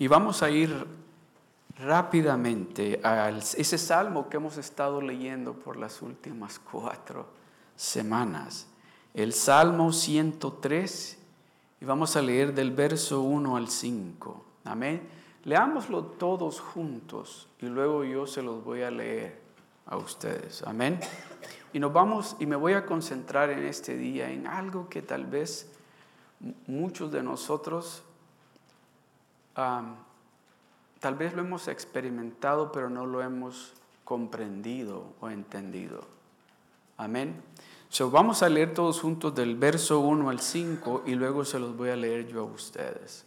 Y vamos a ir rápidamente a ese salmo que hemos estado leyendo por las últimas cuatro semanas. El Salmo 103 y vamos a leer del verso 1 al 5. Amén. Leámoslo todos juntos y luego yo se los voy a leer a ustedes. Amén. Y nos vamos y me voy a concentrar en este día en algo que tal vez muchos de nosotros tal vez lo hemos experimentado, pero no lo hemos comprendido o entendido. Amén. So, vamos a leer todos juntos del verso 1 al 5 y luego se los voy a leer yo a ustedes.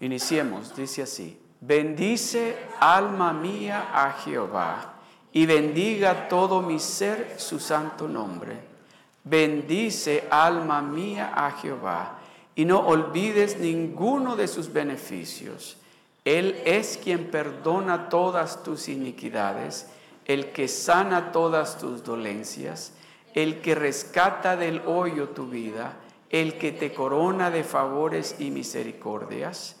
Iniciemos, dice así, bendice alma mía a Jehová y bendiga todo mi ser su santo nombre. Bendice alma mía a Jehová y no olvides ninguno de sus beneficios él es quien perdona todas tus iniquidades, el que sana todas tus dolencias, el que rescata del hoyo tu vida, el que te corona de favores y misericordias,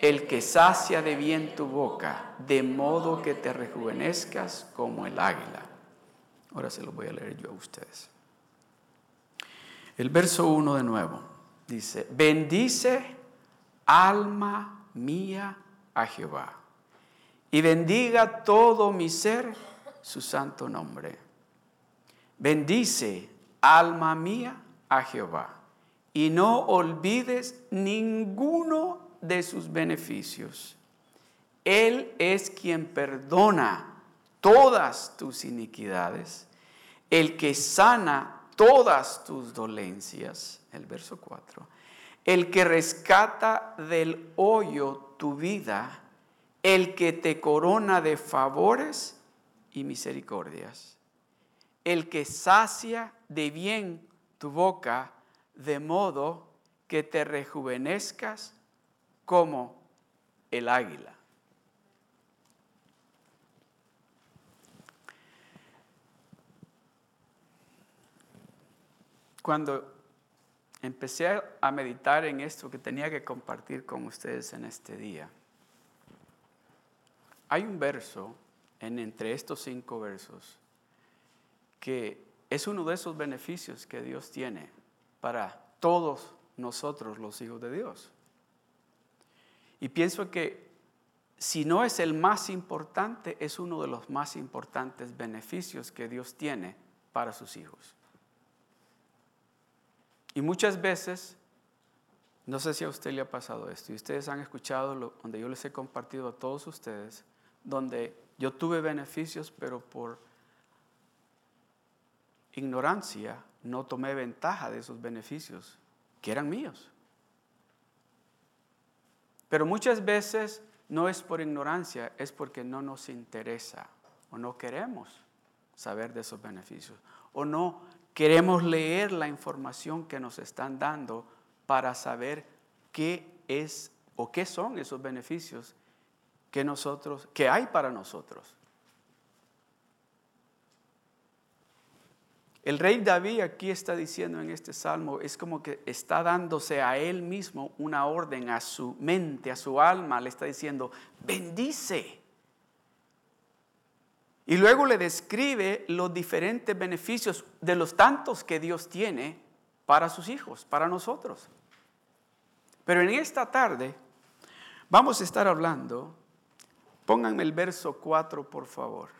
el que sacia de bien tu boca, de modo que te rejuvenezcas como el águila. Ahora se lo voy a leer yo a ustedes. El verso 1 de nuevo dice, bendice alma mía a Jehová. Y bendiga todo mi ser su santo nombre. Bendice, alma mía, a Jehová. Y no olvides ninguno de sus beneficios. Él es quien perdona todas tus iniquidades, el que sana todas tus dolencias. El verso 4. El que rescata del hoyo tu vida el que te corona de favores y misericordias, el que sacia de bien tu boca, de modo que te rejuvenezcas como el águila. Cuando empecé a meditar en esto que tenía que compartir con ustedes en este día. Hay un verso en entre estos cinco versos que es uno de esos beneficios que Dios tiene para todos nosotros los hijos de Dios. Y pienso que si no es el más importante, es uno de los más importantes beneficios que Dios tiene para sus hijos. Y muchas veces, no sé si a usted le ha pasado esto, y ustedes han escuchado lo, donde yo les he compartido a todos ustedes, donde yo tuve beneficios, pero por ignorancia no tomé ventaja de esos beneficios, que eran míos. Pero muchas veces no es por ignorancia, es porque no nos interesa o no queremos saber de esos beneficios o no Queremos leer la información que nos están dando para saber qué es o qué son esos beneficios que nosotros que hay para nosotros. El rey David aquí está diciendo en este salmo, es como que está dándose a él mismo una orden, a su mente, a su alma, le está diciendo, bendice. Y luego le describe los diferentes beneficios de los tantos que Dios tiene para sus hijos, para nosotros. Pero en esta tarde vamos a estar hablando, pónganme el verso 4 por favor.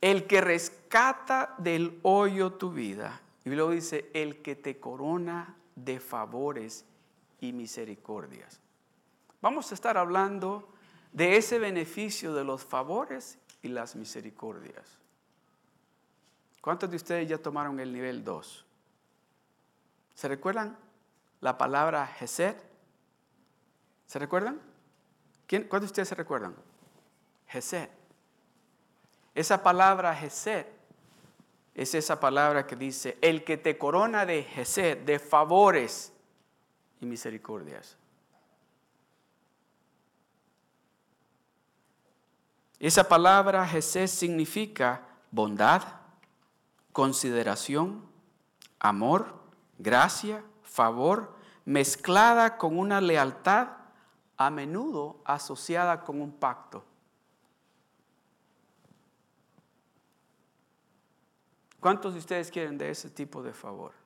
El que rescata del hoyo tu vida. Y luego dice, el que te corona de favores y misericordias. Vamos a estar hablando de ese beneficio de los favores y las misericordias. ¿Cuántos de ustedes ya tomaron el nivel 2? ¿Se recuerdan la palabra Gesed? ¿Se recuerdan? ¿Quién, ¿Cuántos de ustedes se recuerdan? Gesed. Esa palabra Gesed es esa palabra que dice, el que te corona de Gesed, de favores y misericordias. Esa palabra Jesús significa bondad, consideración, amor, gracia, favor, mezclada con una lealtad a menudo asociada con un pacto. ¿Cuántos de ustedes quieren de ese tipo de favor?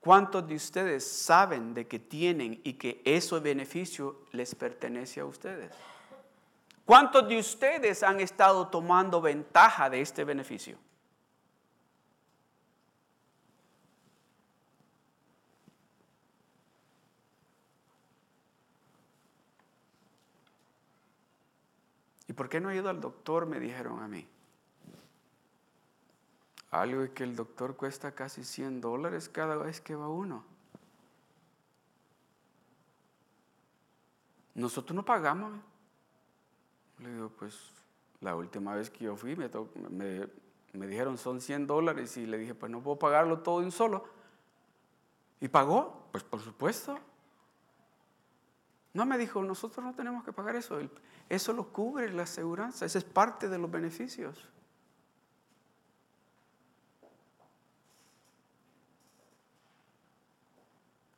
¿Cuántos de ustedes saben de que tienen y que ese beneficio les pertenece a ustedes? ¿Cuántos de ustedes han estado tomando ventaja de este beneficio? ¿Y por qué no ha ido al doctor? Me dijeron a mí. Algo que el doctor cuesta casi 100 dólares cada vez que va uno. Nosotros no pagamos. Le digo, pues la última vez que yo fui me, dijeron son 100 dólares y le dije, pues no puedo pagarlo todo de un solo. ¿Y pagó? Pues por supuesto. No me dijo, nosotros no tenemos que pagar eso. Eso lo cubre la aseguranza. Esa es parte de los beneficios.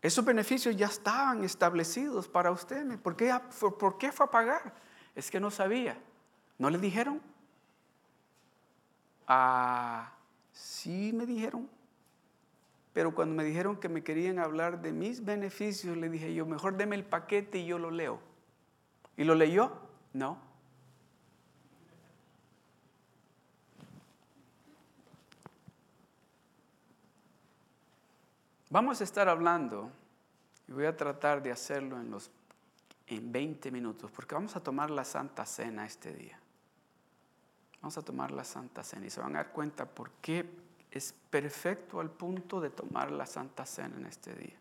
Esos beneficios ya estaban establecidos para usted. ¿Por qué, ¿Por qué fue a pagar? Es que no sabía. ¿No le dijeron? Ah, sí me dijeron. Pero cuando me dijeron que me querían hablar de mis beneficios, le dije yo, mejor deme el paquete y yo lo leo. ¿Y lo leyó? No. Vamos a estar hablando, y voy a tratar de hacerlo en los en 20 minutos, porque vamos a tomar la Santa Cena este día. Vamos a tomar la Santa Cena y se van a dar cuenta por qué es perfecto al punto de tomar la Santa Cena en este día.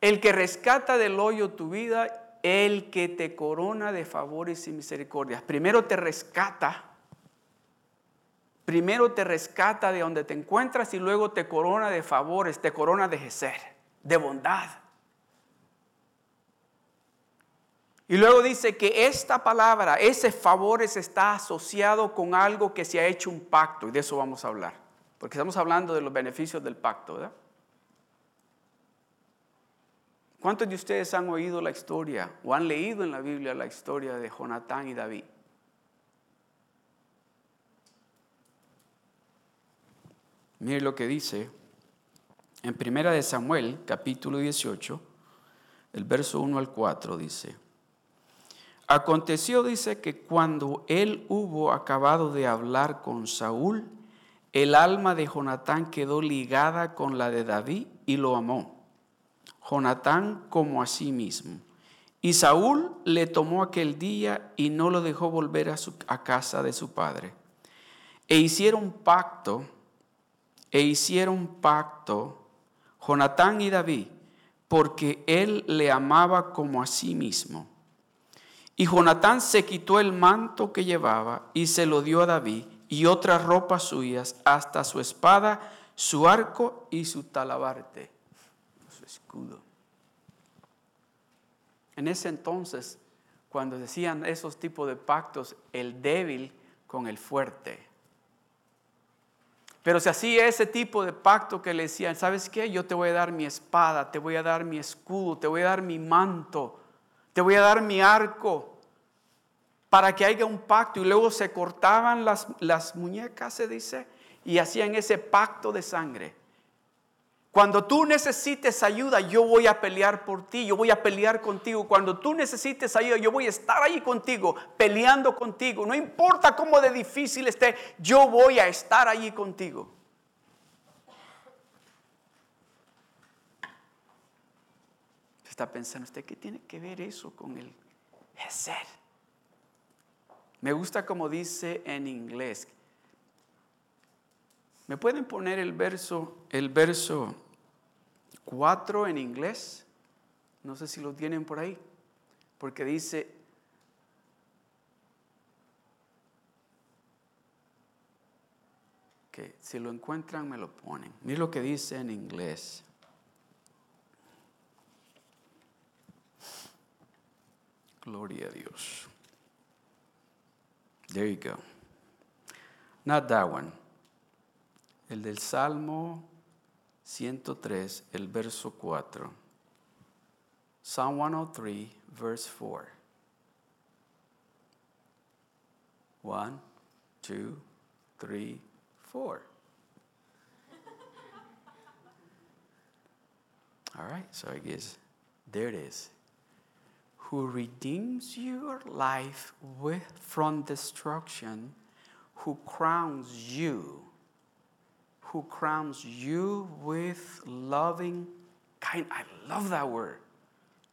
El que rescata del hoyo tu vida, el que te corona de favores y misericordias. Primero te rescata primero te rescata de donde te encuentras y luego te corona de favores, te corona de ser, de bondad. Y luego dice que esta palabra, ese favores está asociado con algo que se ha hecho un pacto, y de eso vamos a hablar, porque estamos hablando de los beneficios del pacto, ¿verdad? ¿Cuántos de ustedes han oído la historia o han leído en la Biblia la historia de Jonatán y David? Mire lo que dice en Primera de Samuel, capítulo 18, el verso 1 al 4 dice, Aconteció, dice, que cuando él hubo acabado de hablar con Saúl, el alma de Jonatán quedó ligada con la de David y lo amó. Jonatán como a sí mismo. Y Saúl le tomó aquel día y no lo dejó volver a, su, a casa de su padre. E hicieron pacto e hicieron pacto Jonatán y David, porque él le amaba como a sí mismo. Y Jonatán se quitó el manto que llevaba y se lo dio a David y otras ropas suyas, hasta su espada, su arco y su talabarte, su escudo. En ese entonces, cuando decían esos tipos de pactos, el débil con el fuerte. Pero se hacía ese tipo de pacto que le decían, ¿sabes qué? Yo te voy a dar mi espada, te voy a dar mi escudo, te voy a dar mi manto, te voy a dar mi arco, para que haya un pacto. Y luego se cortaban las, las muñecas, se dice, y hacían ese pacto de sangre. Cuando tú necesites ayuda, yo voy a pelear por ti, yo voy a pelear contigo. Cuando tú necesites ayuda, yo voy a estar ahí contigo, peleando contigo. No importa cómo de difícil esté, yo voy a estar allí contigo. Está pensando usted, ¿qué tiene que ver eso con el ser? Me gusta como dice en inglés, ¿Me pueden poner el verso, el verso 4 en inglés? No sé si lo tienen por ahí. Porque dice, que si lo encuentran me lo ponen. Mira lo que dice en inglés. Gloria a Dios. There you go. Not that one el del Salmo 103, el verso 4. Psalm 103, verse 4. One, two, three, four. All right, so I guess there it is. Who redeems your life with, from destruction, who crowns you, who crowns you with loving kind. I love that word.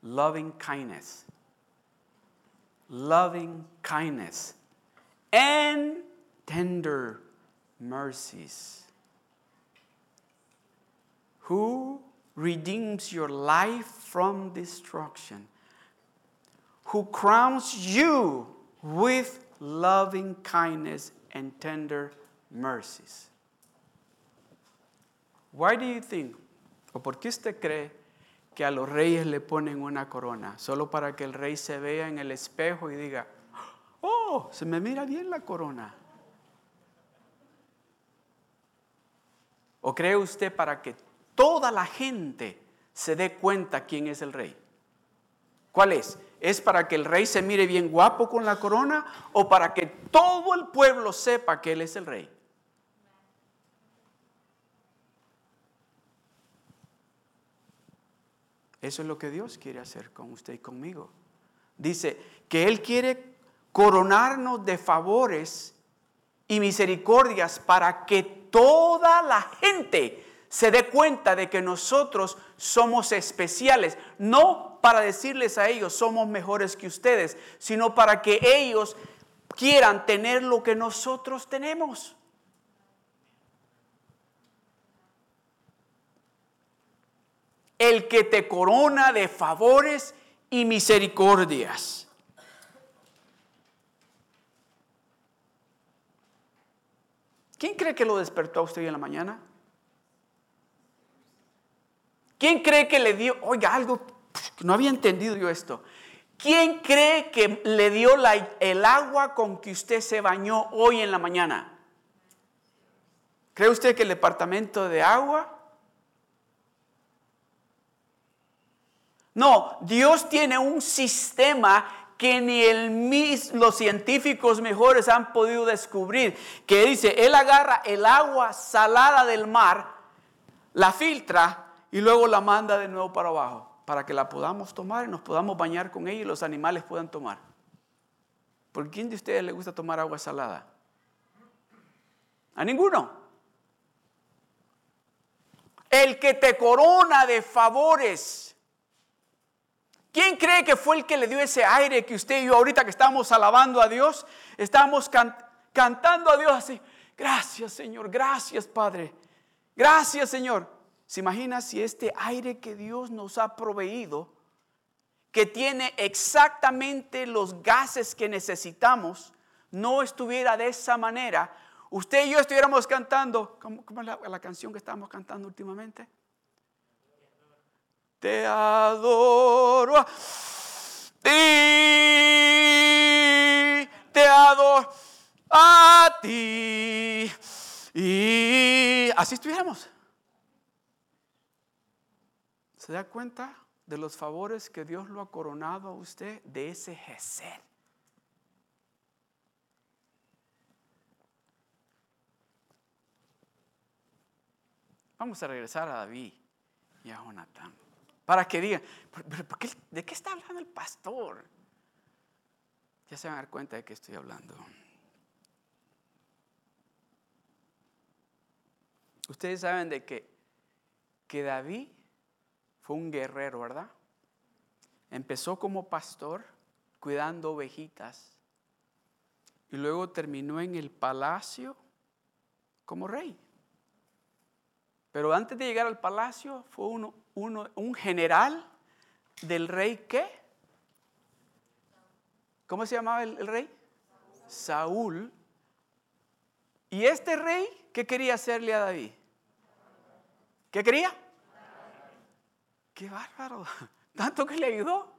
Loving kindness. Loving kindness and tender mercies. Who redeems your life from destruction, who crowns you with loving kindness and tender mercies. Why do you think, o por qué usted cree que a los reyes le ponen una corona? Solo para que el rey se vea en el espejo y diga, oh, se me mira bien la corona. ¿O cree usted para que toda la gente se dé cuenta quién es el rey? ¿Cuál es? ¿Es para que el rey se mire bien guapo con la corona o para que todo el pueblo sepa que él es el rey? Eso es lo que Dios quiere hacer con usted y conmigo. Dice que Él quiere coronarnos de favores y misericordias para que toda la gente se dé cuenta de que nosotros somos especiales, no para decirles a ellos somos mejores que ustedes, sino para que ellos quieran tener lo que nosotros tenemos. El que te corona de favores y misericordias. ¿Quién cree que lo despertó a usted hoy en la mañana? ¿Quién cree que le dio, oiga, algo, no había entendido yo esto. ¿Quién cree que le dio el agua con que usted se bañó hoy en la mañana? ¿Cree usted que el departamento de agua? No, Dios tiene un sistema que ni los científicos mejores han podido descubrir, que dice, Él agarra el agua salada del mar, la filtra y luego la manda de nuevo para abajo para que la podamos tomar y nos podamos bañar con ella y los animales puedan tomar. ¿Por quién de ustedes le gusta tomar agua salada? A ninguno. El que te corona de favores. ¿Quién cree que fue el que le dio ese aire que usted y yo ahorita que estamos alabando a Dios, estamos cantando a Dios así? Gracias Señor, gracias Padre, gracias Señor. ¿Se imagina si este aire que Dios nos ha proveído, que tiene exactamente los gases que necesitamos, no estuviera de esa manera? Usted y yo estuviéramos cantando, ¿cómo, es la, canción que estamos cantando últimamente? Te adoro a ti, te adoro a ti. Y así estuviéramos. ¿Se da cuenta de los favores que Dios lo ha coronado a usted de ese Gesed? Vamos a regresar a David y a Jonatán. Para que digan, ¿de qué está hablando el pastor? Ya se van a dar cuenta de que estoy hablando. Ustedes saben de que, que David fue un guerrero, ¿verdad? Empezó como pastor cuidando ovejitas y luego terminó en el palacio como rey. Pero antes de llegar al palacio fue uno, un general del rey qué? ¿Cómo se llamaba el, el rey? Saúl. ¿Y este rey qué quería hacerle a David? ¿Qué quería? Qué bárbaro. Tanto que le ayudó.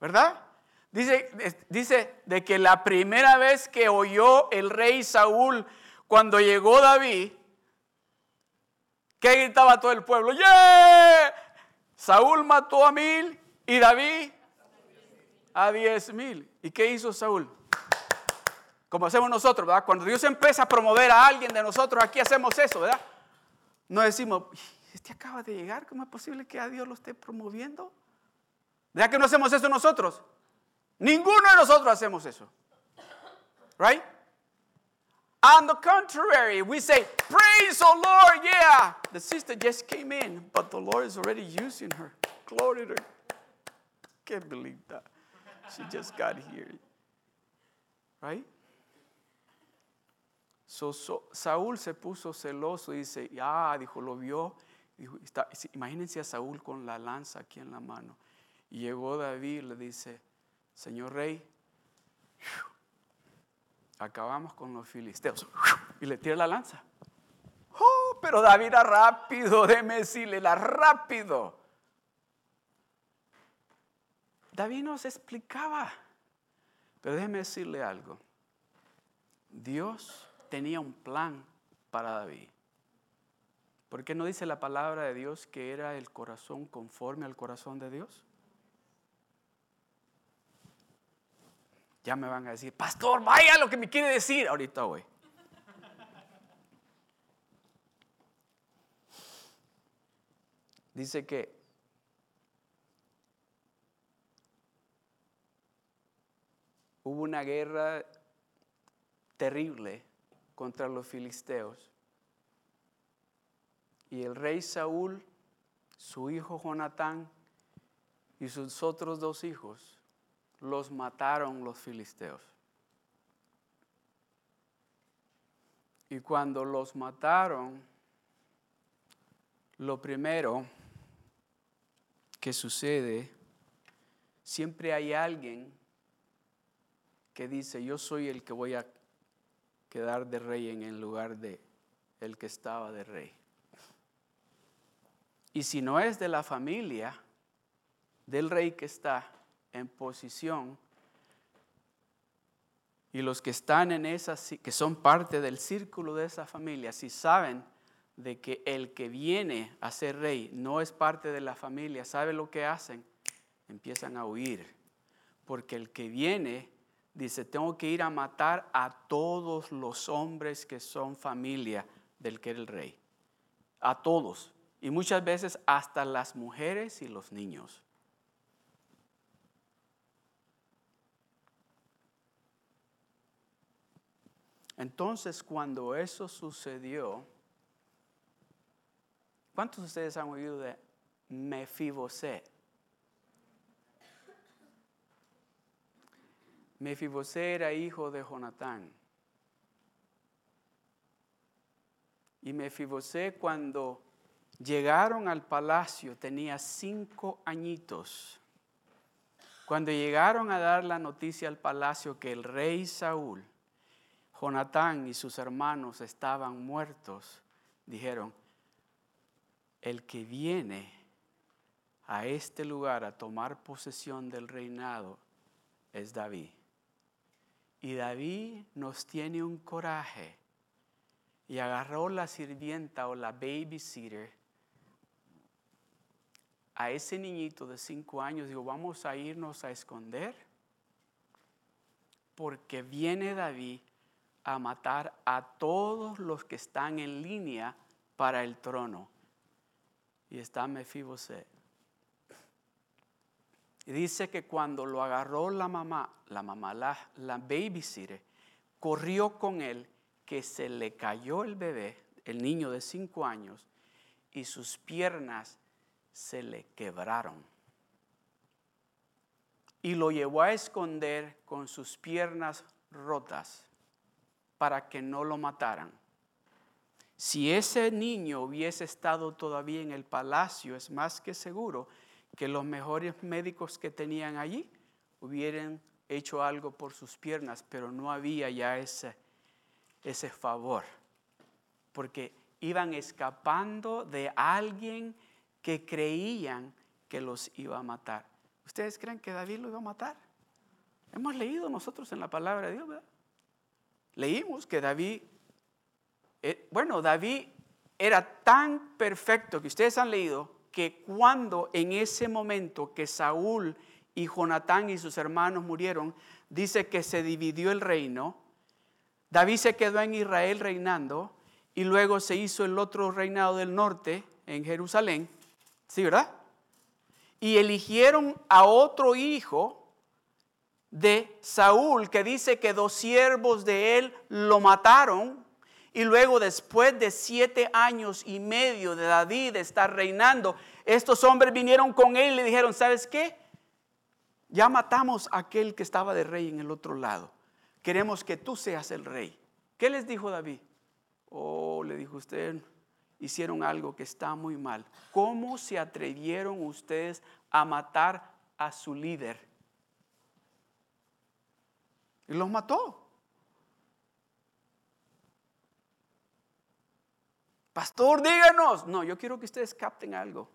¿Verdad? Dice, dice de que la primera vez que oyó el rey Saúl cuando llegó David, ¿qué gritaba todo el pueblo? ¡Yeah! Saúl mató a mil y David a diez mil. ¿Y qué hizo Saúl? Como hacemos nosotros, ¿verdad? Cuando Dios empieza a promover a alguien de nosotros, aquí hacemos eso, ¿verdad? No decimos, este acaba de llegar, ¿cómo es posible que a Dios lo esté promoviendo? ¿Verdad que no hacemos eso nosotros? Ninguno de nosotros hacemos eso. Right? On the contrary, we say, Praise the Lord, yeah. The sister just came in, but the Lord is already using her. Glory to Can't believe that. She just got here. Right? So, so, Saúl se puso celoso y dice, ya, dijo, lo vio. Dijo, imagínense a Saúl con la lanza aquí en la mano. Y llegó David y le dice, Señor rey, acabamos con los filisteos. Y le tira la lanza. Oh, pero David era rápido, déjeme decirle, era rápido. David nos explicaba. Pero déjeme decirle algo. Dios tenía un plan para David. ¿Por qué no dice la palabra de Dios que era el corazón conforme al corazón de Dios? Ya me van a decir, pastor, vaya lo que me quiere decir. Ahorita voy. Dice que hubo una guerra terrible contra los filisteos. Y el rey Saúl, su hijo Jonatán y sus otros dos hijos los mataron los filisteos. Y cuando los mataron, lo primero que sucede, siempre hay alguien que dice, yo soy el que voy a quedar de rey en el lugar de el que estaba de rey. Y si no es de la familia del rey que está en posición, y los que están en esa, que son parte del círculo de esa familia, si saben de que el que viene a ser rey no es parte de la familia, ¿sabe lo que hacen? Empiezan a huir, porque el que viene dice, tengo que ir a matar a todos los hombres que son familia del que era el rey. A todos. Y muchas veces hasta las mujeres y los niños. Entonces, cuando eso sucedió, ¿cuántos de ustedes han oído de Mefiboset? Mefibosé era hijo de Jonatán. Y Mefibosé cuando llegaron al palacio tenía cinco añitos. Cuando llegaron a dar la noticia al palacio que el rey Saúl, Jonatán y sus hermanos estaban muertos, dijeron, el que viene a este lugar a tomar posesión del reinado es David. Y David nos tiene un coraje y agarró la sirvienta o la babysitter a ese niñito de cinco años. Digo, vamos a irnos a esconder porque viene David a matar a todos los que están en línea para el trono. Y está Mefiboset. Dice que cuando lo agarró la mamá, la mamá, la, la babysitter, corrió con él, que se le cayó el bebé, el niño de cinco años, y sus piernas se le quebraron. Y lo llevó a esconder con sus piernas rotas para que no lo mataran. Si ese niño hubiese estado todavía en el palacio, es más que seguro que los mejores médicos que tenían allí hubieran hecho algo por sus piernas, pero no había ya ese, ese favor, porque iban escapando de alguien que creían que los iba a matar. ¿Ustedes creen que David lo iba a matar? Hemos leído nosotros en la palabra de Dios, ¿verdad? Leímos que David, eh, bueno, David era tan perfecto que ustedes han leído que cuando en ese momento que Saúl y Jonatán y sus hermanos murieron, dice que se dividió el reino. David se quedó en Israel reinando y luego se hizo el otro reinado del norte en Jerusalén. ¿Sí, verdad? Y eligieron a otro hijo de Saúl que dice que dos siervos de él lo mataron y luego después de siete años y medio de David estar reinando, estos hombres vinieron con él y le dijeron, ¿sabes qué? Ya matamos a aquel que estaba de rey en el otro lado. Queremos que tú seas el rey. ¿Qué les dijo David? Oh, le dijo usted, hicieron algo que está muy mal. ¿Cómo se atrevieron ustedes a matar a su líder? Y los mató. Pastor, díganos. No, yo quiero que ustedes capten algo.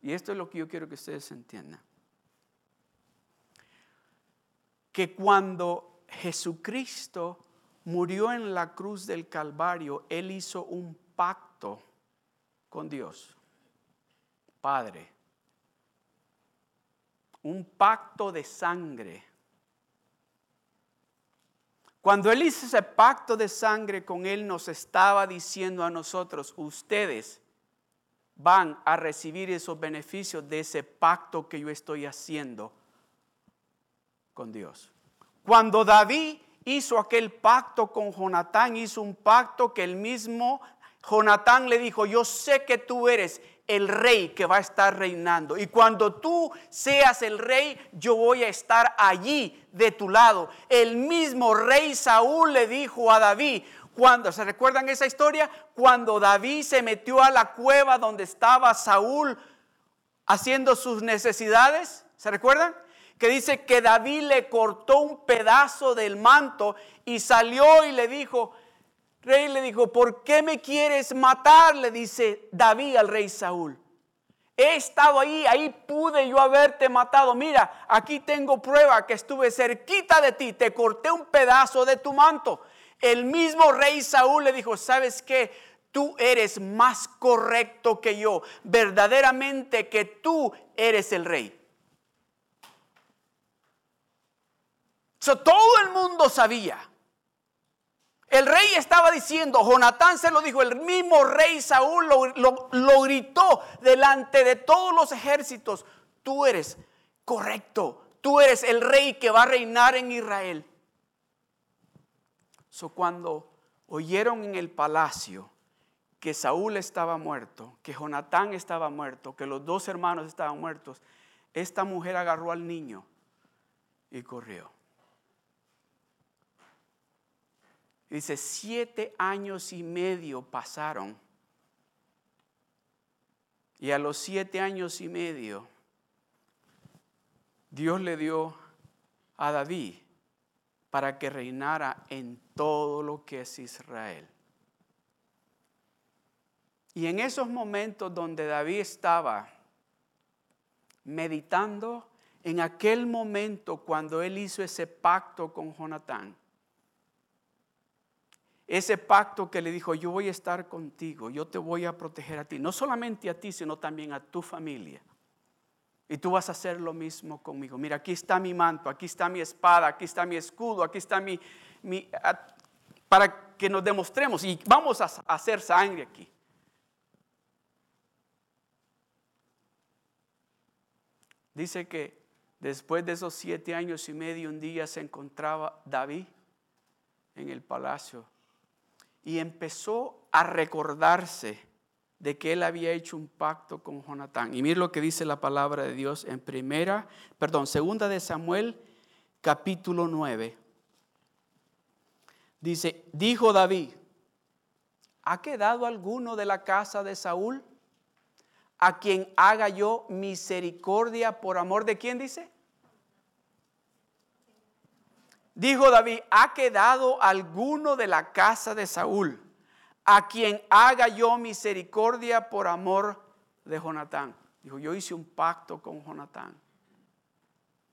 Y esto es lo que yo quiero que ustedes entiendan. Que cuando Jesucristo murió en la cruz del Calvario, Él hizo un pacto con Dios, Padre. Un pacto de sangre cuando Él hizo ese pacto de sangre con Él, nos estaba diciendo a nosotros, ustedes van a recibir esos beneficios de ese pacto que yo estoy haciendo con Dios. Cuando David hizo aquel pacto con Jonatán, hizo un pacto que el mismo Jonatán le dijo, yo sé que tú eres el rey que va a estar reinando. Y cuando tú seas el rey, yo voy a estar allí de tu lado. El mismo rey Saúl le dijo a David, cuando, ¿se recuerdan esa historia? Cuando David se metió a la cueva donde estaba Saúl haciendo sus necesidades, ¿se recuerdan? Que dice que David le cortó un pedazo del manto y salió y le dijo, rey le dijo, ¿por qué me quieres matar? Le dice David al rey Saúl. He estado ahí, ahí pude yo haberte matado. Mira, aquí tengo prueba que estuve cerquita de ti, te corté un pedazo de tu manto. El mismo rey Saúl le dijo, ¿sabes qué? Tú eres más correcto que yo. Verdaderamente que tú eres el rey. todo el mundo sabía el rey estaba diciendo, Jonatán se lo dijo, el mismo rey Saúl lo, gritó delante de todos los ejércitos, tú eres correcto, tú eres el rey que va a reinar en Israel. So, cuando oyeron en el palacio que Saúl estaba muerto, que Jonatán estaba muerto, que los dos hermanos estaban muertos, esta mujer agarró al niño y corrió. Dice, siete años y medio pasaron. Y a los siete años y medio, Dios le dio a David para que reinara en todo lo que es Israel. Y en esos momentos donde David estaba meditando, en aquel momento cuando él hizo ese pacto con Jonatán, ese pacto que le dijo, yo voy a estar contigo, yo te voy a proteger a ti, no solamente a ti, sino también a tu familia. Y tú vas a hacer lo mismo conmigo. Mira, aquí está mi manto, aquí está mi espada, aquí está mi escudo, aquí está mi... mi para que nos demostremos y vamos a hacer sangre aquí. Dice que después de esos siete años y medio, un día se encontraba David en el palacio y empezó a recordarse de que él había hecho un pacto con Jonatán. Y mire lo que dice la palabra de Dios en primera, perdón, segunda de Samuel, capítulo 9. Dice, dijo David, ¿ha quedado alguno de la casa de Saúl a quien haga yo misericordia por amor de quién dice? Dijo David, ¿ha quedado alguno de la casa de Saúl a quien haga yo misericordia por amor de Jonatán? Dijo, yo hice un pacto con Jonatán.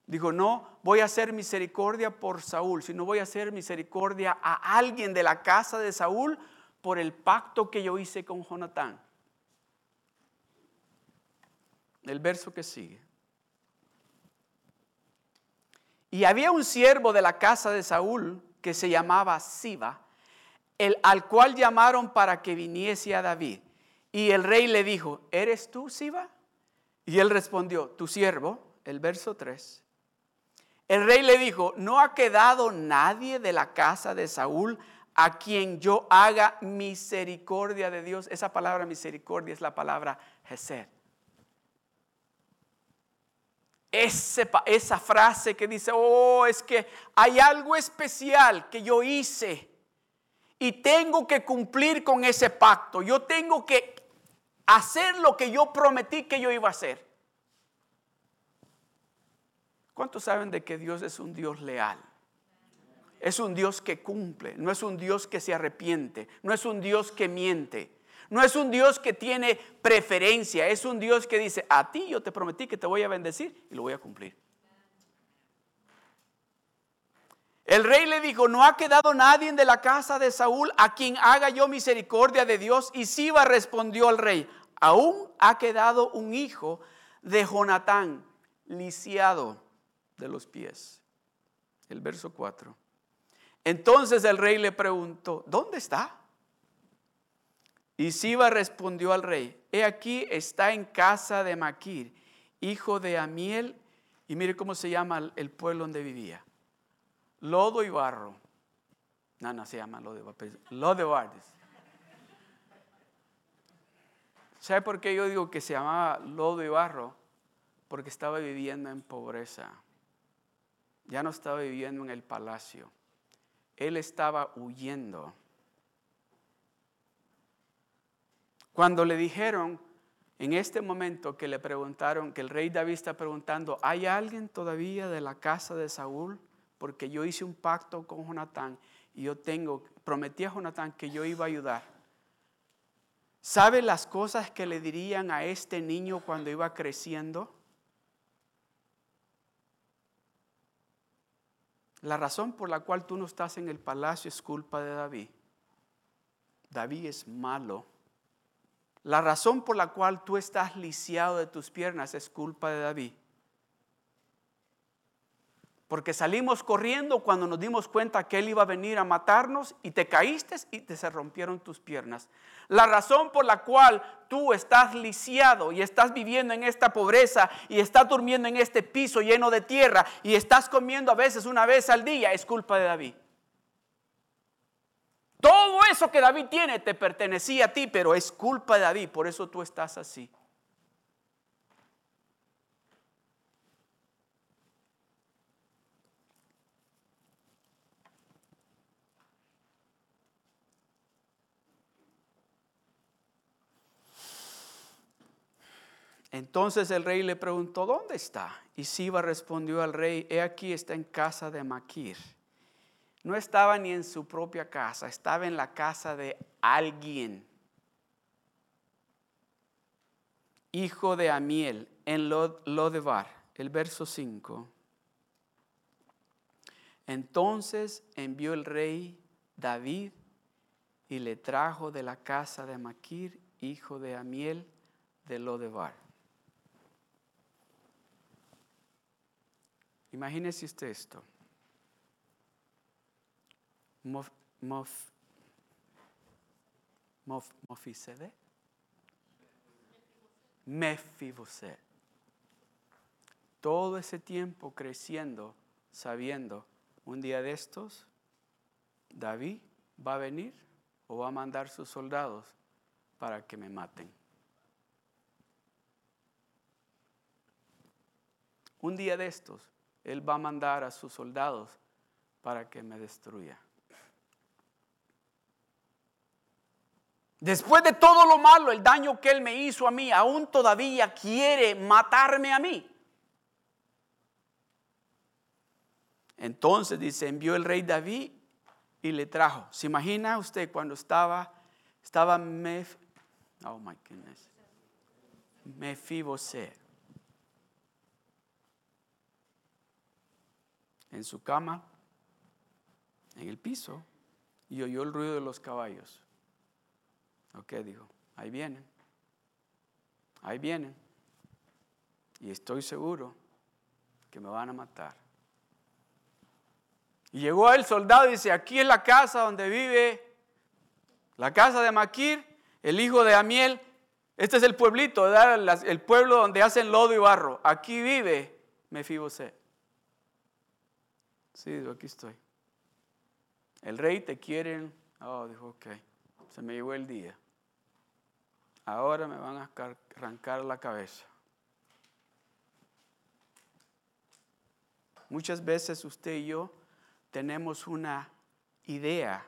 Dijo, no voy a hacer misericordia por Saúl, sino voy a hacer misericordia a alguien de la casa de Saúl por el pacto que yo hice con Jonatán. El verso que sigue. Y había un siervo de la casa de Saúl que se llamaba Siba, el, al cual llamaron para que viniese a David. Y el rey le dijo, ¿eres tú, Siba? Y él respondió, tu siervo, el verso 3. El rey le dijo, ¿no ha quedado nadie de la casa de Saúl a quien yo haga misericordia de Dios? Esa palabra misericordia es la palabra Esa frase que dice, oh, es que hay algo especial que yo hice y tengo que cumplir con ese pacto. Yo tengo que hacer lo que yo prometí que yo iba a hacer. ¿Cuántos saben de que Dios es un Dios leal? Es un Dios que cumple, no es un Dios que se arrepiente, no es un Dios que miente. No es un Dios que tiene preferencia, es un Dios que dice, a ti yo te prometí que te voy a bendecir y lo voy a cumplir. El rey le dijo, no ha quedado nadie de la casa de Saúl a quien haga yo misericordia de Dios. Y Siba respondió al rey, aún ha quedado un hijo de Jonatán, lisiado de los pies. El verso 4. Entonces el rey le preguntó, ¿dónde está? Y Siba respondió al rey, he aquí está en casa de Maquir, hijo de Amiel, y mire cómo se llama el pueblo donde vivía. Lodo y barro. No, no se llama lodo y. Lodo barro. ¿Sabe por qué yo digo que se llamaba lodo y barro? Porque estaba viviendo en pobreza. Ya no estaba viviendo en el palacio. Él estaba huyendo Cuando le dijeron en este momento que le preguntaron, que el rey David está preguntando, ¿hay alguien todavía de la casa de Saúl? Porque yo hice un pacto con Jonatán y yo tengo, prometí a Jonatán que yo iba a ayudar. ¿Sabe las cosas que le dirían a este niño cuando iba creciendo? La razón por la cual tú no estás en el palacio es culpa de David. David es malo. La razón por la cual tú estás lisiado de tus piernas es culpa de David. Porque salimos corriendo cuando nos dimos cuenta que Él iba a venir a matarnos y te caíste y te se rompieron tus piernas. La razón por la cual tú estás lisiado y estás viviendo en esta pobreza y estás durmiendo en este piso lleno de tierra y estás comiendo a veces una vez al día es culpa de David. Todo eso que David tiene te pertenecía a ti, pero es culpa de David, por eso tú estás así. Entonces el rey le preguntó, ¿dónde está? Y Siba respondió al rey, he aquí está en casa de Maquir no estaba ni en su propia casa, estaba en la casa de alguien. Hijo de Amiel, en Lodebar, el verso 5. Entonces envió el rey David y le trajo de la casa de Maquir, hijo de Amiel, de Lodebar. Imagínese usted esto. Mof, mof, mof, Mefiboset. Todo ese tiempo creciendo, sabiendo, un día de estos, David va a venir o va a mandar sus soldados para que me maten. Un día de estos, Él va a mandar a sus soldados para que me destruya. Después de todo lo malo, el daño que él me hizo a mí, aún todavía quiere matarme a mí. Entonces dice, envió el rey David y le trajo. ¿Se imagina usted cuando estaba, estaba Mef, oh my goodness, en su cama, en el piso, y oyó el ruido de los caballos. Ok, dijo, ahí vienen, ahí vienen, y estoy seguro que me van a matar. Y llegó el soldado y dice, aquí es la casa donde vive, la casa de Maquir, el hijo de Amiel. Este es el pueblito, el pueblo donde hacen lodo y barro. Aquí vive Mefibosé. Sí, aquí estoy. El rey te quiere. Oh, dijo, ok, se me llegó el día. Ahora me van a arrancar la cabeza. Muchas veces usted y yo tenemos una idea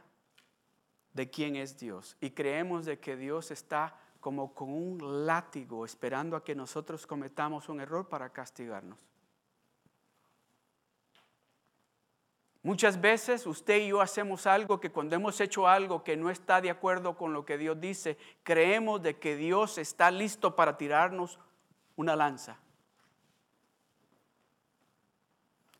de quién es Dios y creemos de que Dios está como con un látigo esperando a que nosotros cometamos un error para castigarnos. Muchas veces usted y yo hacemos algo que cuando hemos hecho algo que no está de acuerdo con lo que Dios dice, creemos de que Dios está listo para tirarnos una lanza.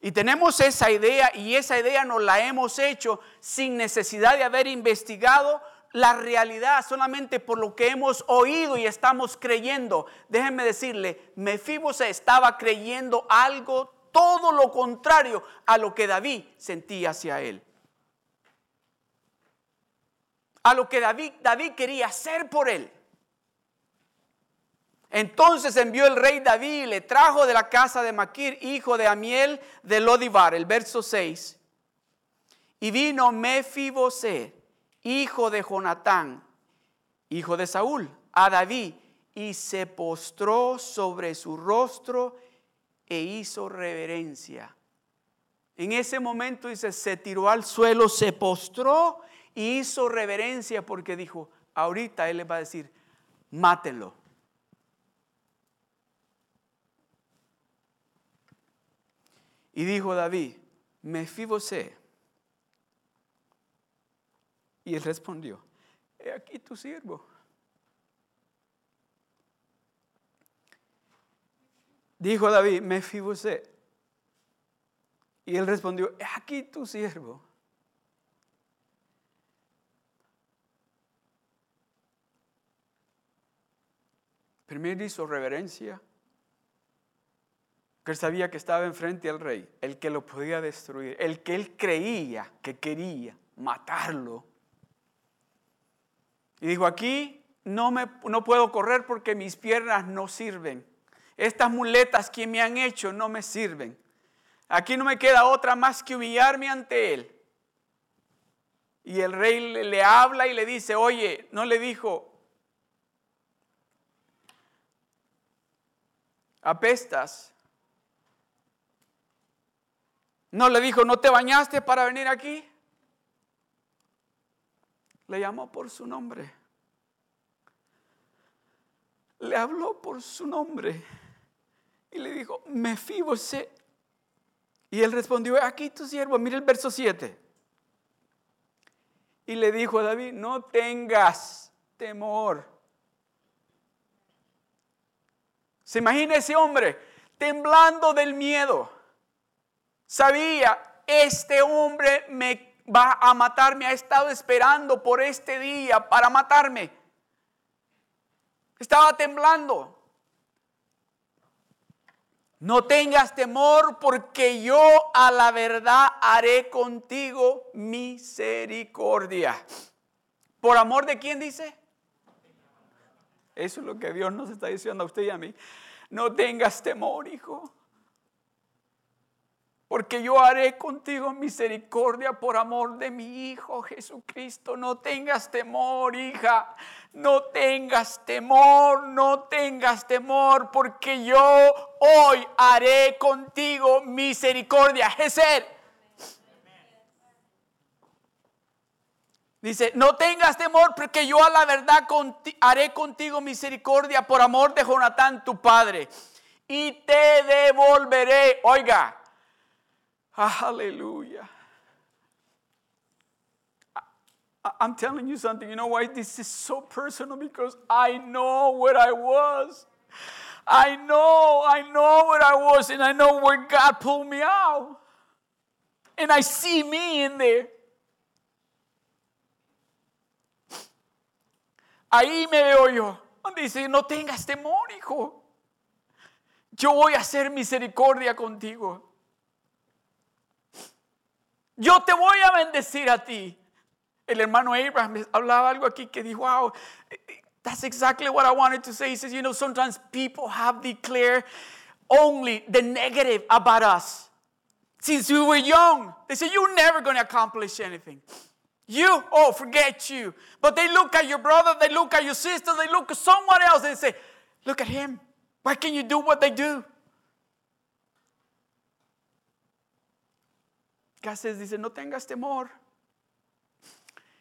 Y tenemos esa idea y esa idea nos la hemos hecho sin necesidad de haber investigado la realidad solamente por lo que hemos oído y estamos creyendo. Déjenme decirle, Mefibose estaba creyendo algo todo lo contrario a lo que David sentía hacia él. A lo que David, David quería hacer por él. Entonces envió el rey David y le trajo de la casa de Maquir, hijo de Amiel de Lodivar, el verso 6. Y vino Mefiboset, hijo de Jonatán, hijo de Saúl, a David, y se postró sobre su rostro e hizo reverencia. En ese momento dice, se tiró al suelo, se postró y hizo reverencia porque dijo, ahorita él le va a decir, mátenlo. Y dijo David, Mefibosé. Y él respondió, he aquí tu siervo. Dijo David, Mefibosé. Y él respondió, aquí tu siervo. Primero hizo reverencia él sabía que estaba enfrente al rey, el que lo podía destruir, el que él creía que quería matarlo. Y dijo, aquí no, me, no puedo correr porque mis piernas no sirven. Estas muletas que me han hecho no me sirven. Aquí no me queda otra más que humillarme ante él. Y el rey le, habla y le dice, oye, no le dijo, apestas, no le dijo, ¿no te bañaste para venir aquí? Le llamó por su nombre. Le habló por su nombre. Y le dijo, Mefibosé. Y él respondió, aquí tu siervo. Mira el verso 7. Y le dijo a David, no tengas temor. Se imagina ese hombre temblando del miedo sabía, este hombre me va a matarme, ha estado esperando por este día para matarme. Estaba temblando. No tengas temor porque yo a la verdad haré contigo misericordia. ¿Por amor de quién dice? Eso es lo que Dios nos está diciendo a usted y a mí. No tengas temor, hijo porque yo haré contigo misericordia por amor de mi Hijo Jesucristo. No tengas temor, hija. No tengas temor, no tengas temor, porque yo hoy haré contigo misericordia. Jesús. Dice, no tengas temor porque yo a la verdad haré contigo misericordia por amor de Jonatán, tu padre. Y te devolveré. Oiga, Hallelujah. I'm telling you something. You know why this is so personal? Because I know where I was. I know, I know where I was, and I know where God pulled me out. and I see me in there. Ahí me veo yo. Dice, no tengas temor, hijo. Yo voy a hacer misericordia contigo. Yo te voy a bendecir a ti. El hermano Abraham hablaba algo aquí que dijo, wow, that's exactly what I wanted to say. He says, you know, sometimes people have declared only the negative about us. Since we were young, they say, you're never going to accomplish anything. You, oh, forget you. But they look at your brother, they look at your sister, they look at someone else and say, look at him. Why can't you do what they do? Cáceres dice, no tengas temor.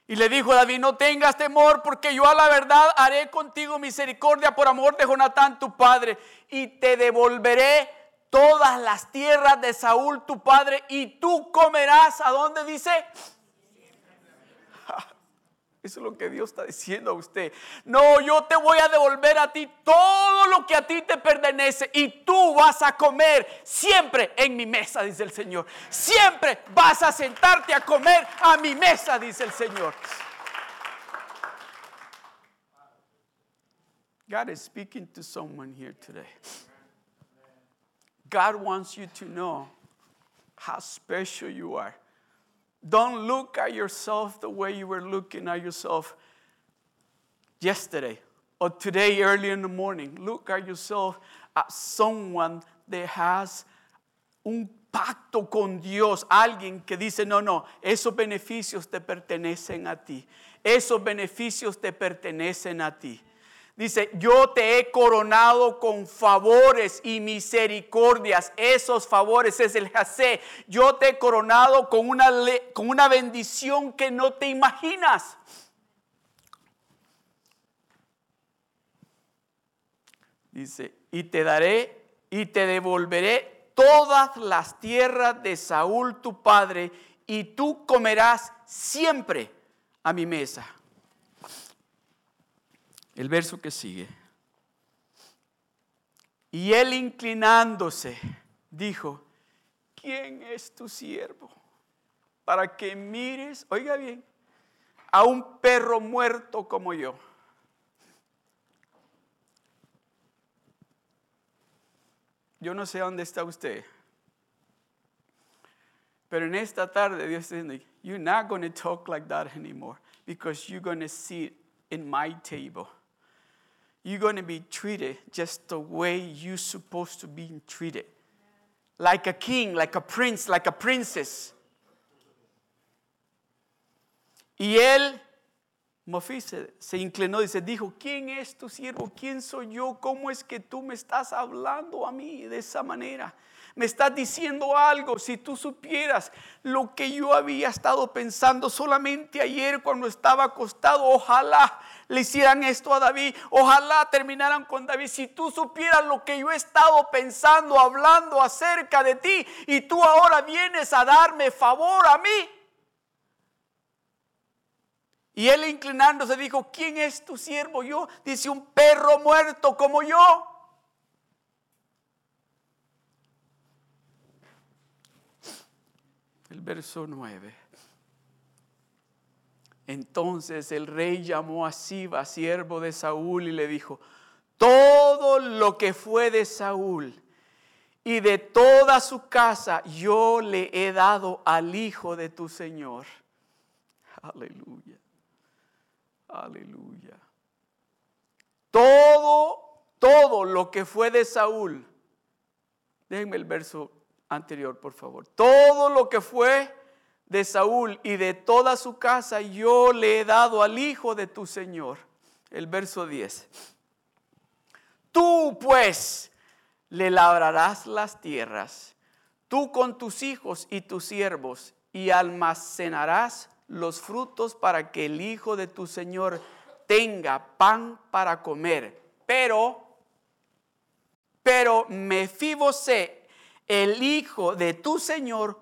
Y le dijo David, no tengas temor porque yo a la verdad haré contigo misericordia por amor de Jonatán tu padre y te devolveré todas las tierras de Saúl tu padre y tú comerás, ¿a dónde dice? Eso es lo que Dios está diciendo a usted. No, yo te voy a devolver a ti todo lo que a ti te pertenece y tú vas a comer siempre en mi mesa, dice el Señor. Siempre vas a sentarte a comer a mi mesa, dice el Señor. God is speaking to someone here today. God wants you to know how special you are. Don't look at yourself the way you were looking at yourself yesterday or today early in the morning. Look at yourself as someone that has un pacto con Dios, alguien que dice, no, no, esos beneficios te pertenecen a ti, esos beneficios te pertenecen a ti. Dice, yo te he coronado con favores y misericordias. Esos favores es el jacé. Yo te he coronado con una, con una bendición que no te imaginas. Dice, y te daré y te devolveré todas las tierras de Saúl tu padre, y tú comerás siempre a mi mesa. El verso que sigue. Y él inclinándose, dijo, ¿quién es tu siervo? Para que mires, oiga bien, a un perro muerto como yo. Yo no sé dónde está usted. Pero en esta tarde Dios dice, you're not going to talk like that anymore because you're going to sit in my table you're going to be treated just the way you're supposed to be treated. Like a king, like a prince, like a princess. Y él, Mofise, se inclinó y se dijo, ¿quién es tu siervo? ¿Quién soy yo? ¿Cómo es que tú me estás hablando a mí de esa manera? Me estás diciendo algo. Si tú supieras lo que yo había estado pensando solamente ayer cuando estaba acostado, ojalá le hicieran esto a David, ojalá terminaran con David. Si tú supieras lo que yo he estado pensando, hablando acerca de ti, y tú ahora vienes a darme favor a mí. Y él inclinándose dijo, ¿quién es tu siervo? Yo, dice, un perro muerto como yo. El verso 9. Entonces el rey llamó a Siba, siervo de Saúl, y le dijo, todo lo que fue de Saúl y de toda su casa yo le he dado al hijo de tu Señor. Aleluya. Aleluya. Todo, todo lo que fue de Saúl. Déjenme el verso anterior, por favor. Todo lo que fue de Saúl y de toda su casa yo le he dado al hijo de tu Señor. El verso 10. Tú pues le labrarás las tierras, tú con tus hijos y tus siervos, y almacenarás los frutos para que el hijo de tu Señor tenga pan para comer. Pero, pero Mefibosé, el hijo de tu Señor,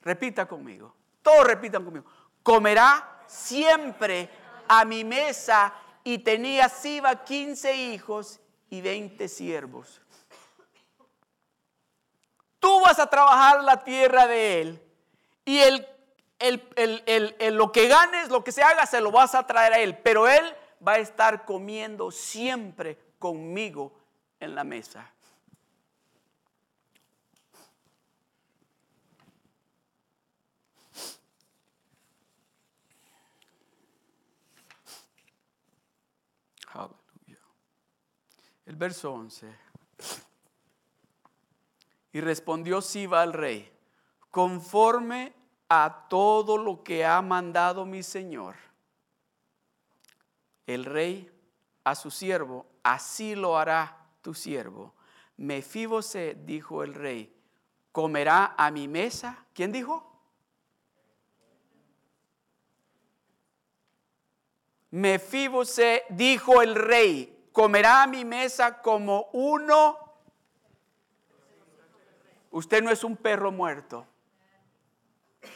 repita conmigo, todos repitan conmigo, comerá siempre a mi mesa y tenía Siba 15 hijos y 20 siervos. Tú vas a trabajar la tierra de él y el, lo que ganes, lo que se haga, se lo vas a traer a él. Pero él va a estar comiendo siempre conmigo en la mesa. Aleluya. El verso 11. Y respondió Siba al rey, conforme a todo lo que ha mandado mi señor. El rey a su siervo, así lo hará tu siervo. Mefíbose, dijo el rey, comerá a mi mesa. ¿Quién dijo? Mefíbose, dijo el rey, comerá a mi mesa como uno. Usted no es un perro muerto.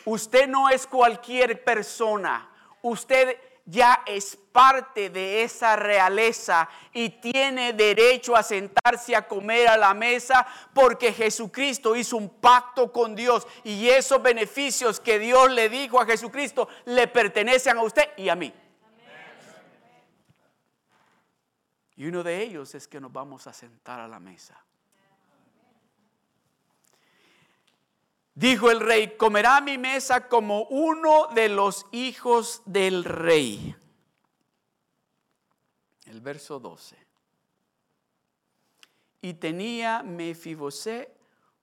Usted no es cualquier persona. Usted ya es parte de esa realeza y tiene derecho a sentarse a comer a la mesa porque Jesucristo hizo un pacto con Dios y esos beneficios que Dios le dijo a Jesucristo le pertenecen a usted y a mí. Y uno de ellos es que nos vamos a sentar a la mesa. Dijo el rey, comerá mi mesa como uno de los hijos del rey. El verso 12. Y tenía Mefibosé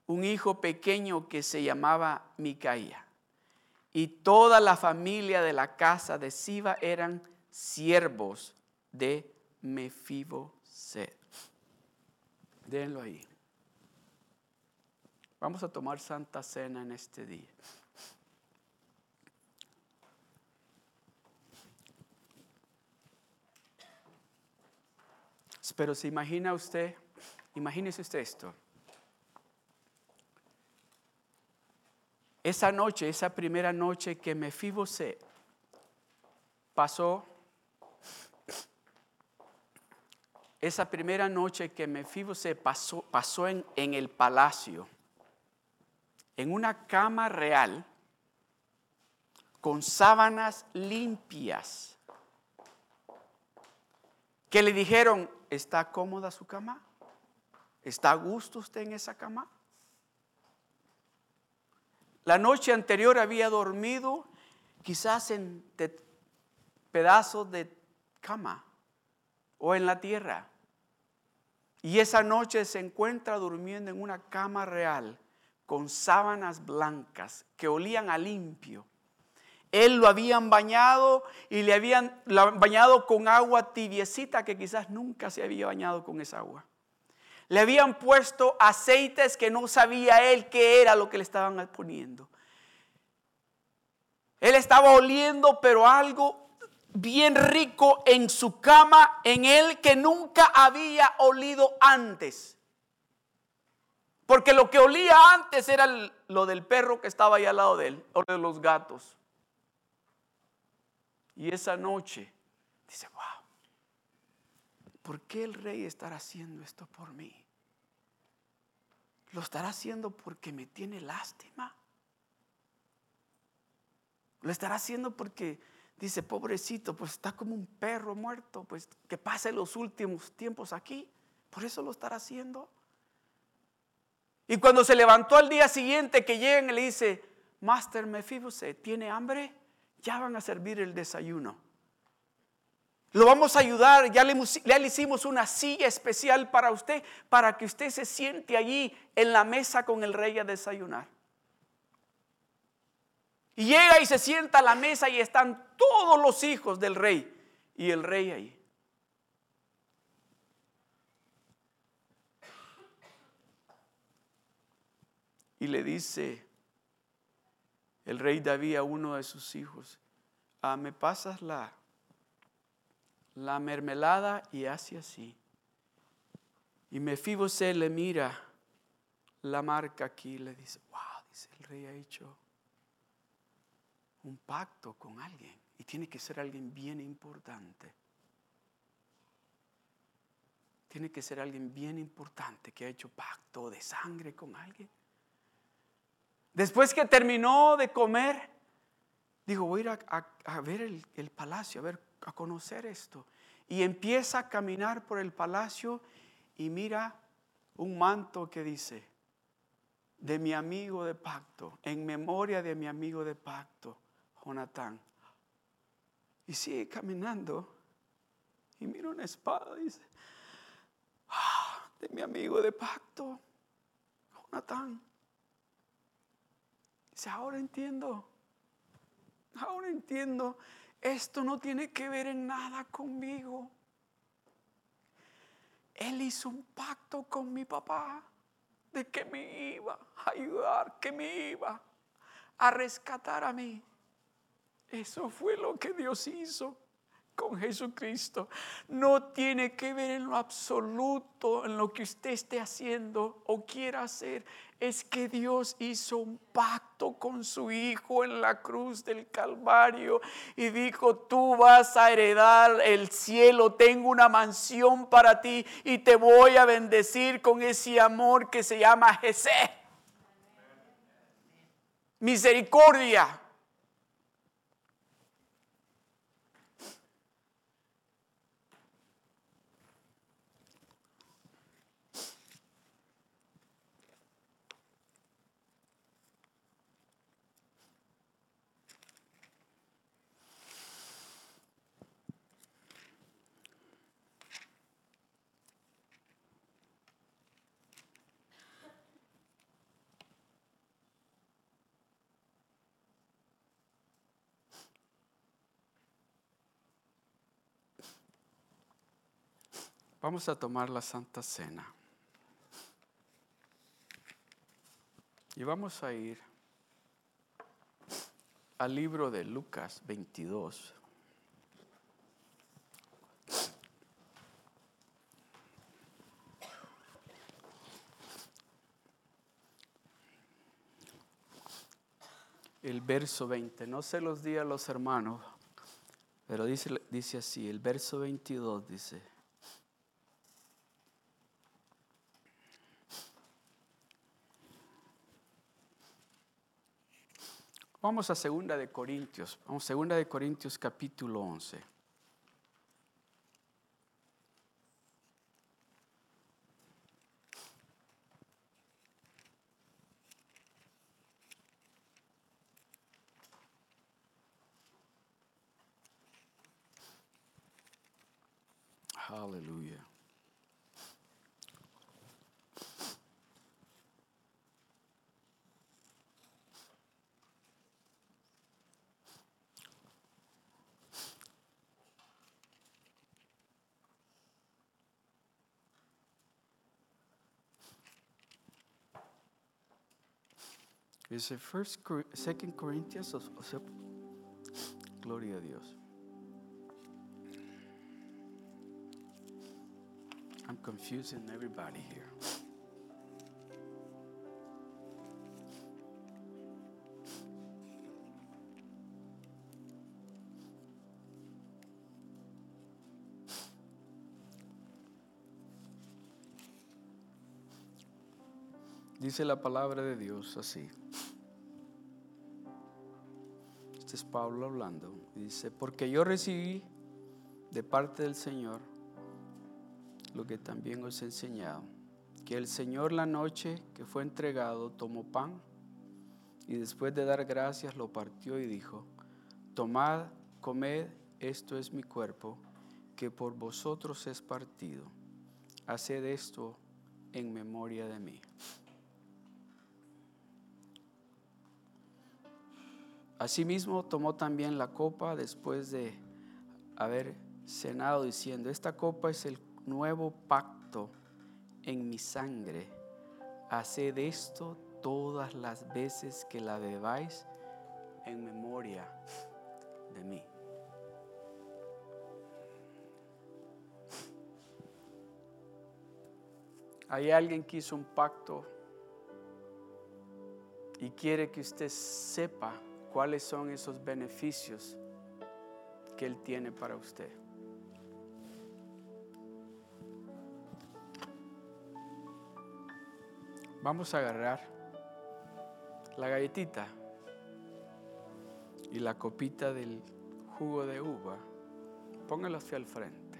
un hijo pequeño que se llamaba Micaía. Y toda la familia de la casa de Siba eran siervos de Mefiboset. Déjenlo ahí. Vamos a tomar Santa Cena en este día. Pero se imagina usted, imagínese usted esto. Esa noche, esa primera noche que Mefibosé pasó, esa primera noche que Mefibosé pasó, pasó en, en el palacio en una cama real con sábanas limpias que le dijeron, ¿está cómoda su cama? ¿Está a gusto usted en esa cama? La noche anterior había dormido quizás en pedazos de cama o en la tierra. Y esa noche se encuentra durmiendo en una cama real con sábanas blancas que olían a limpio. Él lo habían bañado y le habían bañado con agua tibiecita que quizás nunca se había bañado con esa agua. Le habían puesto aceites que no sabía él qué era lo que le estaban poniendo. Él estaba oliendo, pero algo bien rico en su cama, en él que nunca había olido antes. Porque lo que olía antes era lo del perro que estaba ahí al lado de él, o de los gatos. Y esa noche dice, wow, ¿por qué el rey estará haciendo esto por mí? ¿Lo estará haciendo porque me tiene lástima? ¿Lo estará haciendo porque dice, pobrecito, pues está como un perro muerto, pues que pase los últimos tiempos aquí? ¿Por eso lo estará haciendo? Y cuando se levantó al día siguiente que llegan le dice, Master Mefibose, ¿tiene hambre? Ya van a servir el desayuno. Lo vamos a ayudar, ya le, le, hicimos una silla especial para usted, para que usted se siente allí en la mesa con el rey a desayunar. Y llega y se sienta a la mesa y están todos los hijos del rey y el rey ahí. Y le dice el rey David a uno de sus hijos, ah, me pasas la, la mermelada y hace así. Y Mefibosé le mira la marca aquí le dice, wow, dice el rey ha hecho un pacto con alguien y tiene que ser alguien bien importante. Tiene que ser alguien bien importante que ha hecho pacto de sangre con alguien. Después que terminó de comer, dijo, voy a ir a, ver el, el palacio, a ver, a conocer esto. Y empieza a caminar por el palacio y mira un manto que dice, de mi amigo de pacto, en memoria de mi amigo de pacto, Jonatán. Y sigue caminando y mira una espada y dice, ah, de mi amigo de pacto, Jonatán. Dice, ahora entiendo, ahora entiendo, esto no tiene que ver en nada conmigo. Él hizo un pacto con mi papá de que me iba a ayudar, que me iba a rescatar a mí. Eso fue lo que Dios hizo con Jesucristo. No tiene que ver en lo absoluto en lo que usted esté haciendo o quiera hacer. Es que Dios hizo un pacto con su Hijo en la cruz del Calvario y dijo, tú vas a heredar el cielo, tengo una mansión para ti y te voy a bendecir con ese amor que se llama Jesús. Misericordia. Vamos a tomar la Santa Cena. Y vamos a ir al libro de Lucas 22. El verso 20, no se los di a los hermanos, pero dice, dice así, el verso 22 dice, Vamos a segunda de Corintios. Vamos a segunda de Corintios capítulo 11. Aleluya. Dice First, Second Corinthians, o sea, gloria a Dios. I'm confusing everybody here. Dice la palabra de Dios así. Pablo hablando. Dice, porque yo recibí de parte del Señor lo que también os he enseñado, que el Señor la noche que fue entregado tomó pan y después de dar gracias lo partió y dijo, tomad, comed, esto es mi cuerpo, que por vosotros es partido. Haced esto en memoria de mí. Asimismo tomó también la copa después de haber cenado diciendo, esta copa es el nuevo pacto en mi sangre. Haced esto todas las veces que la bebáis en memoria de mí. Hay alguien que hizo un pacto y quiere que usted sepa cuáles son esos beneficios que Él tiene para usted. Vamos a agarrar la galletita y la copita del jugo de uva, póngalos hacia al frente.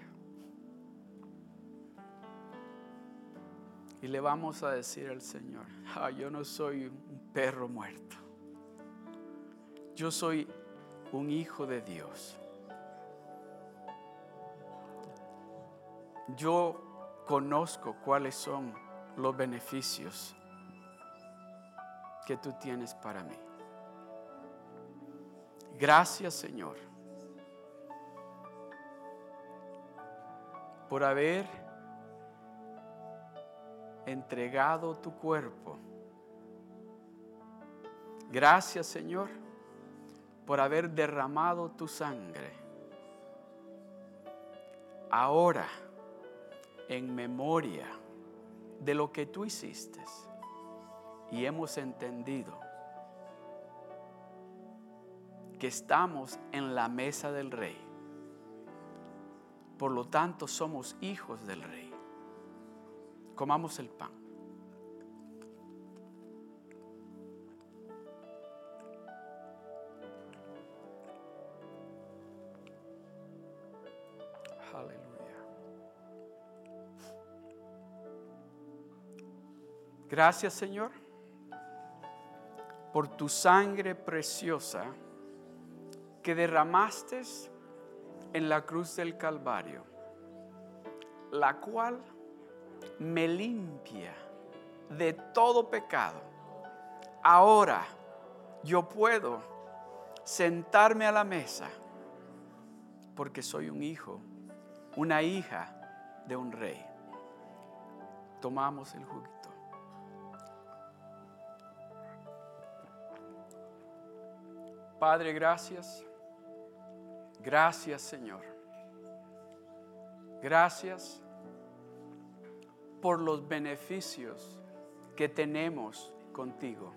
Y le vamos a decir al Señor, ah, yo no soy un perro muerto. Yo soy un hijo de Dios. Yo conozco cuáles son los beneficios que tú tienes para mí. Gracias Señor por haber entregado tu cuerpo. Gracias Señor por haber derramado tu sangre. Ahora, en memoria de lo que tú hiciste y hemos entendido que estamos en la mesa del rey. Por lo tanto, somos hijos del rey. Comamos el pan. Gracias Señor por tu sangre preciosa que derramaste en la cruz del Calvario, la cual me limpia de todo pecado. Ahora yo puedo sentarme a la mesa porque soy un hijo, una hija de un rey. Tomamos el juguito. Padre, gracias Gracias Señor. Gracias por los beneficios que tenemos contigo.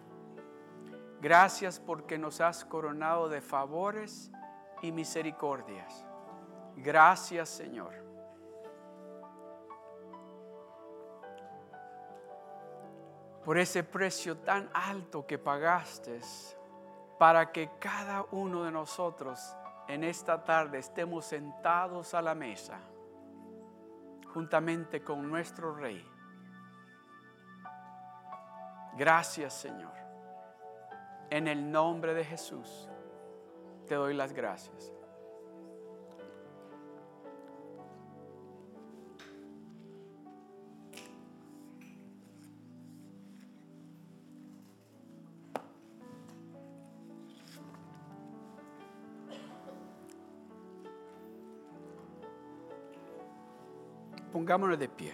Gracias porque nos has coronado de favores y misericordias. Gracias Señor. Por ese precio tan alto que pagaste para que cada uno de nosotros en esta tarde estemos sentados a la mesa juntamente con nuestro Rey. Gracias Señor. En el nombre de Jesús te doy las gracias. Pongámonos de pie.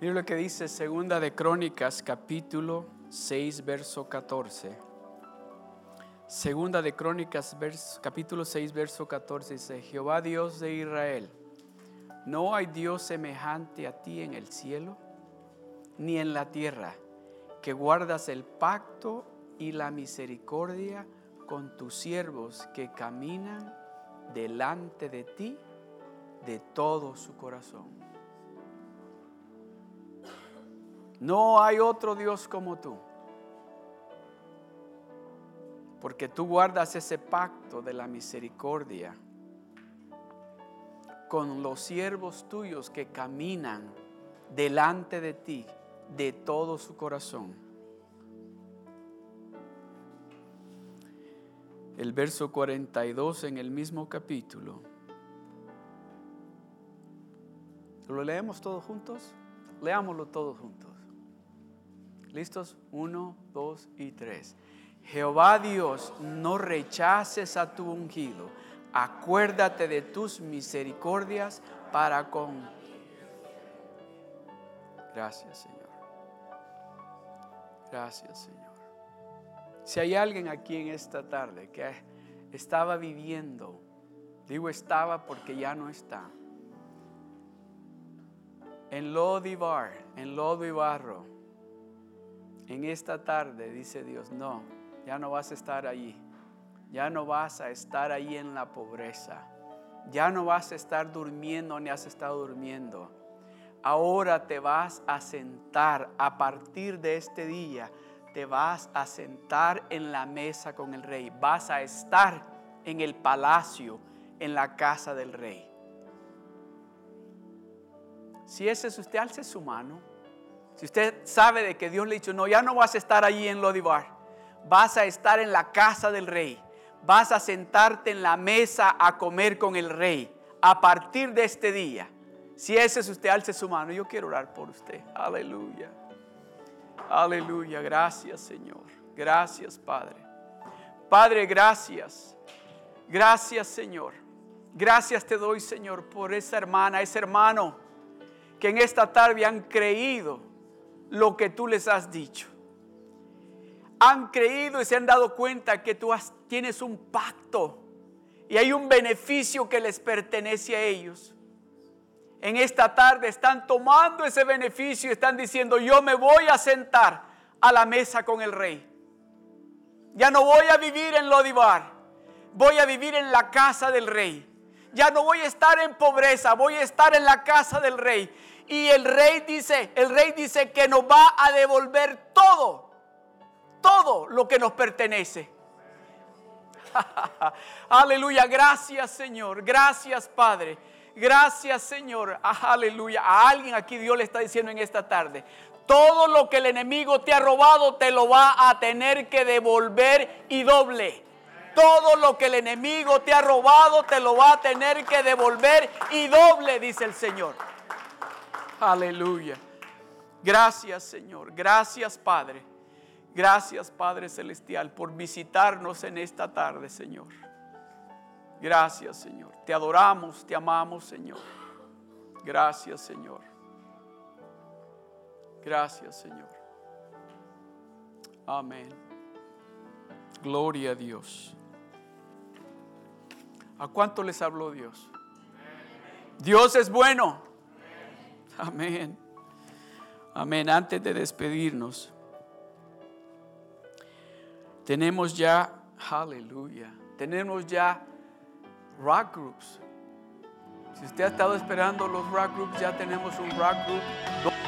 Mira lo que dice Segunda de Crónicas, capítulo 6, verso 14. Segunda de Crónicas, capítulo 6, verso 14 dice, Jehová Dios de Israel no hay Dios semejante a ti en el cielo, ni en la tierra, que guardas el pacto y la misericordia con tus siervos que caminan delante de ti de todo su corazón. No hay otro Dios como tú, porque tú guardas ese pacto de la misericordia con los siervos tuyos que caminan delante de ti de todo su corazón. El verso 42 en el mismo capítulo. ¿Lo leemos todos juntos? Leámoslo todos juntos. ¿Listos? Uno, dos y tres. Jehová Dios, no rechaces a tu ungido acuérdate de tus misericordias para con... Gracias Señor. Gracias Señor. Si hay alguien aquí en esta tarde que estaba viviendo, digo estaba porque ya no está, en lodo y bar, en lodo y barro, En esta tarde dice Dios, no, ya no vas a estar allí. Ya no vas a estar ahí en la pobreza. Ya no vas a estar durmiendo ni has estado durmiendo. Ahora te vas a sentar a partir de este día. Te vas a sentar en la mesa con el rey. Vas a estar en el palacio, en la casa del rey. Si ese es usted, alce su mano. Si usted sabe de que Dios le ha dicho, no, ya no vas a estar allí en Lodibar. Vas a estar en la casa del rey. Vas a sentarte en la mesa a comer con el rey. A partir de este día. Si ese es usted, alce su mano. Yo quiero orar por usted. Aleluya. Aleluya. Gracias, Señor. Gracias, Padre. Padre, gracias. Gracias, Señor. Gracias te doy, Señor, por esa hermana, ese hermano que en esta tarde han creído lo que tú les has dicho. Han creído y se han dado cuenta que tú tienes un pacto y hay un beneficio que les pertenece a ellos. En esta tarde están tomando ese beneficio y están diciendo, yo me voy a sentar a la mesa con el rey. Ya no voy a vivir en Lodibar, voy a vivir en la casa del rey. Ya no voy a estar en pobreza, voy a estar en la casa del rey. Y el rey dice, el rey dice que nos va a devolver todo, todo lo que nos pertenece. Aleluya, gracias Señor, gracias Padre, gracias Señor, aleluya. A alguien aquí Dios le está diciendo en esta tarde, todo lo que el enemigo te ha robado te lo va a tener que devolver y doble. Todo lo que el enemigo te ha robado te lo va a tener que devolver y doble, dice el Señor. Aleluya. Gracias Señor. Gracias Padre. Gracias Padre Celestial por visitarnos en esta tarde, Señor. Gracias Señor. Te adoramos, te amamos, Señor. Gracias Señor. Gracias Señor. Amén. Gloria a Dios. ¿A cuánto les habló Dios? Dios es bueno. Amén. Amén. Antes de despedirnos, tenemos ya, aleluya, tenemos ya rock groups. Si usted ha estado esperando los rock groups, ya tenemos un rock group.